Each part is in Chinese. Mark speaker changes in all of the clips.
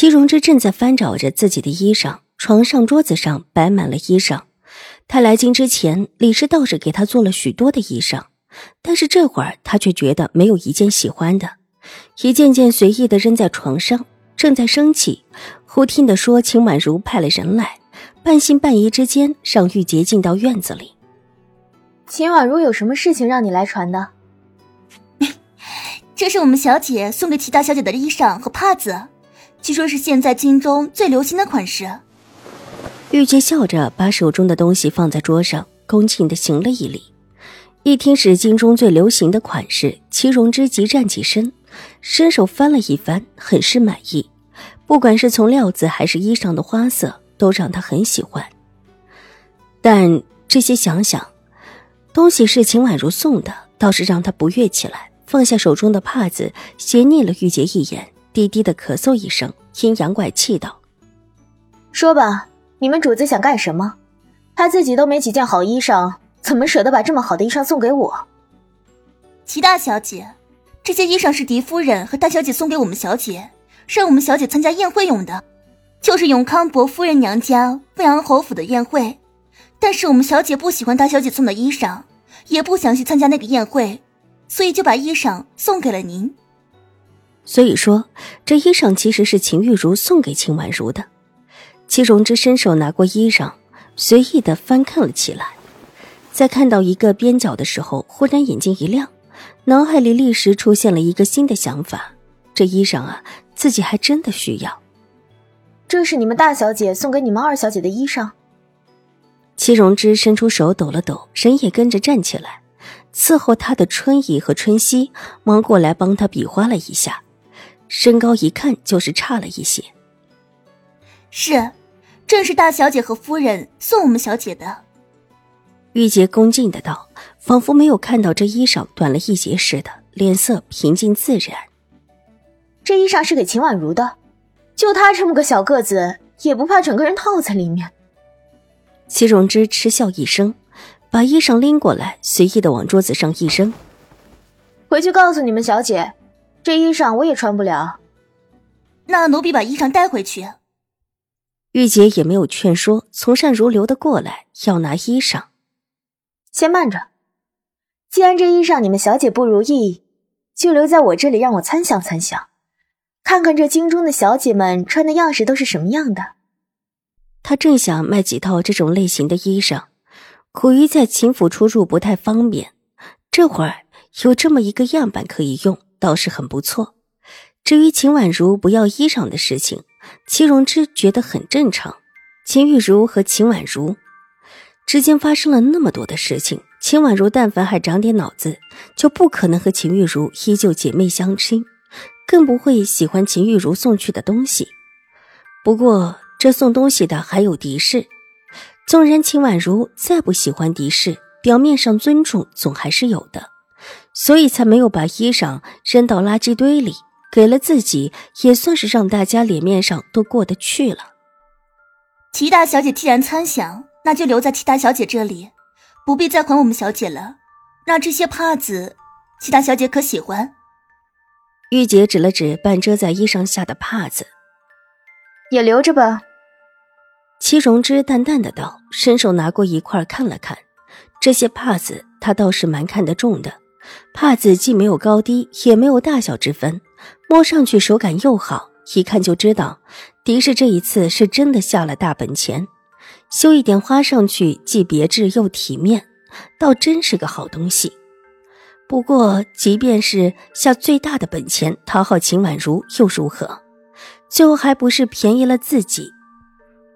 Speaker 1: 齐荣之正在翻找着自己的衣裳，床上、桌子上摆满了衣裳。他来京之前，李氏倒是给他做了许多的衣裳，但是这会儿他却觉得没有一件喜欢的，一件件随意的扔在床上。正在生气，忽听得说秦婉如派了人来，半信半疑之间，让玉洁进到院子里。
Speaker 2: 秦婉如有什么事情让你来传的？
Speaker 3: 这是我们小姐送给齐大小姐的衣裳和帕子。据说，是现在京中最流行的款式。
Speaker 1: 玉洁笑着把手中的东西放在桌上，恭敬的行了一礼。一听是京中最流行的款式，齐荣之即站起身，伸手翻了一翻，很是满意。不管是从料子还是衣裳的花色，都让他很喜欢。但这些想想，东西是秦婉如送的，倒是让他不悦起来。放下手中的帕子，斜睨了玉洁一眼。低低的咳嗽一声，阴阳怪气道：“
Speaker 2: 说吧，你们主子想干什么？他自己都没几件好衣裳，怎么舍得把这么好的衣裳送给我？”
Speaker 3: 齐大小姐，这些衣裳是狄夫人和大小姐送给我们小姐，让我们小姐参加宴会用的，就是永康伯夫人娘家未阳侯府的宴会。但是我们小姐不喜欢大小姐送的衣裳，也不想去参加那个宴会，所以就把衣裳送给了您。
Speaker 1: 所以说，这衣裳其实是秦玉茹送给秦婉如的。齐荣之伸手拿过衣裳，随意的翻看了起来，在看到一个边角的时候，忽然眼睛一亮，脑海里立时出现了一个新的想法：这衣裳啊，自己还真的需要。
Speaker 2: 这是你们大小姐送给你们二小姐的衣裳。
Speaker 1: 齐荣之伸出手抖了抖，人也跟着站起来，伺候他的春姨和春熙忙过来帮他比划了一下。身高一看就是差了一些。
Speaker 3: 是，正是大小姐和夫人送我们小姐的。
Speaker 1: 玉洁恭敬的道，仿佛没有看到这衣裳短了一截似的，脸色平静自然。
Speaker 2: 这衣裳是给秦婉如的，就她这么个小个子，也不怕整个人套在里面。
Speaker 1: 齐荣之嗤笑一声，把衣裳拎过来，随意的往桌子上一扔。
Speaker 2: 回去告诉你们小姐。这衣裳我也穿不了，
Speaker 3: 那奴婢把衣裳带回去。
Speaker 1: 玉洁也没有劝说，从善如流的过来要拿衣裳。
Speaker 2: 先慢着，既然这衣裳你们小姐不如意，就留在我这里让我参详参详，看看这京中的小姐们穿的样式都是什么样的。
Speaker 1: 他正想卖几套这种类型的衣裳，苦于在秦府出入不太方便，这会儿有这么一个样板可以用。倒是很不错。至于秦婉如不要衣裳的事情，齐荣之觉得很正常。秦玉茹和秦婉如之间发生了那么多的事情，秦婉如但凡还长点脑子，就不可能和秦玉茹依旧姐妹相亲，更不会喜欢秦玉茹送去的东西。不过，这送东西的还有狄氏。纵然秦婉如再不喜欢狄氏，表面上尊重总还是有的。所以才没有把衣裳扔到垃圾堆里，给了自己，也算是让大家脸面上都过得去了。
Speaker 3: 齐大小姐既然参详，那就留在齐大小姐这里，不必再还我们小姐了。那这些帕子，齐大小姐可喜欢？
Speaker 1: 玉洁指了指半遮在衣裳下的帕子，
Speaker 2: 也留着吧。
Speaker 1: 齐荣之淡淡的道，伸手拿过一块看了看，这些帕子他倒是蛮看得重的。帕子既没有高低，也没有大小之分，摸上去手感又好，一看就知道狄氏这一次是真的下了大本钱，绣一点花上去，既别致又体面，倒真是个好东西。不过，即便是下最大的本钱讨好秦婉如又如何？最后还不是便宜了自己？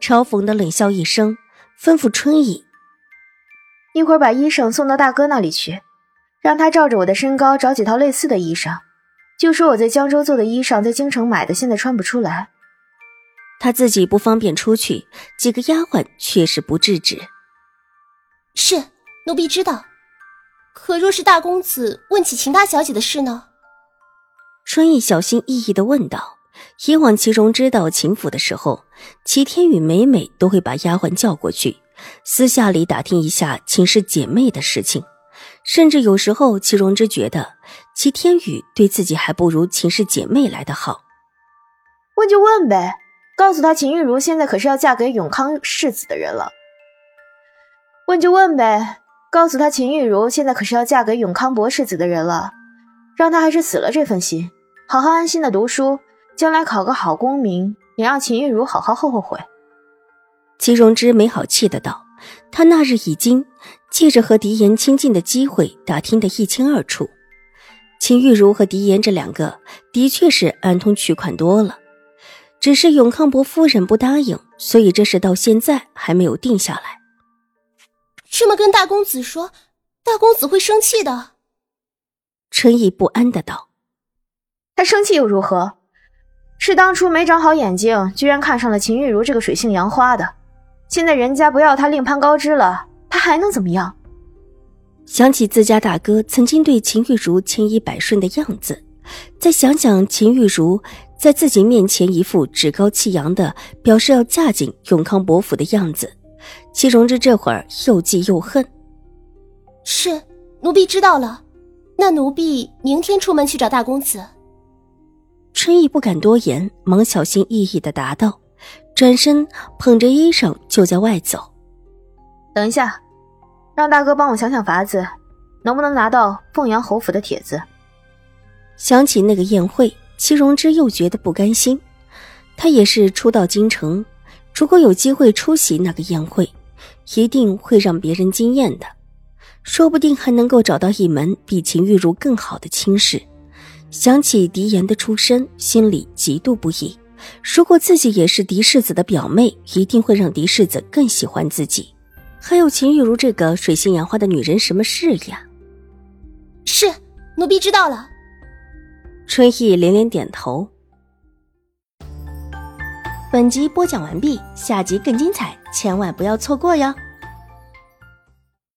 Speaker 1: 嘲讽的冷笑一声，吩咐春意：“
Speaker 2: 一会儿把衣裳送到大哥那里去。”让他照着我的身高找几套类似的衣裳，就说我在江州做的衣裳在京城买的，现在穿不出来，
Speaker 1: 他自己不方便出去，几个丫鬟却是不制止。
Speaker 4: 是奴婢知道，可若是大公子问起秦大小姐的事呢？
Speaker 1: 春意小心翼翼的问道。以往齐荣知道秦府的时候，齐天宇每每都会把丫鬟叫过去，私下里打听一下秦氏姐妹的事情。甚至有时候，齐荣之觉得齐天宇对自己还不如秦氏姐妹来的好。
Speaker 2: 问就问呗，告诉他秦玉茹现在可是要嫁给永康世子的人了。问就问呗，告诉他秦玉茹现在可是要嫁给永康伯世子的人了，让他还是死了这份心，好好安心的读书。将来考个好功名，也让秦玉茹好好后后悔。
Speaker 1: 齐荣之没好气的道：“他那日已经借着和狄言亲近的机会，打听得一清二楚。秦玉茹和狄言这两个的确是暗通取款多了，只是永康伯夫人不答应，所以这事到现在还没有定下来。
Speaker 4: 这么跟大公子说，大公子会生气的。”
Speaker 1: 春意不安的道：“
Speaker 2: 他生气又如何？”是当初没长好眼睛，居然看上了秦玉茹这个水性杨花的。现在人家不要他另攀高枝了，他还能怎么样？
Speaker 1: 想起自家大哥曾经对秦玉茹千依百顺的样子，再想想秦玉茹在自己面前一副趾高气扬的表示要嫁进永康伯府的样子，戚荣之这会儿又气又恨。
Speaker 4: 是，奴婢知道了。那奴婢明天出门去找大公子。
Speaker 1: 春意不敢多言，忙小心翼翼的答道，转身捧着衣裳就在外走。
Speaker 2: 等一下，让大哥帮我想想法子，能不能拿到凤阳侯府的帖子？
Speaker 1: 想起那个宴会，戚荣之又觉得不甘心。他也是初到京城，如果有机会出席那个宴会，一定会让别人惊艳的，说不定还能够找到一门比秦玉茹更好的亲事。想起狄言的出身，心里嫉妒不已。如果自己也是狄世子的表妹，一定会让狄世子更喜欢自己。还有秦玉茹这个水性杨花的女人，什么事呀？
Speaker 4: 是，奴婢知道了。
Speaker 1: 春意连连点头。本集播讲完毕，下集更精彩，千万不要错过哟。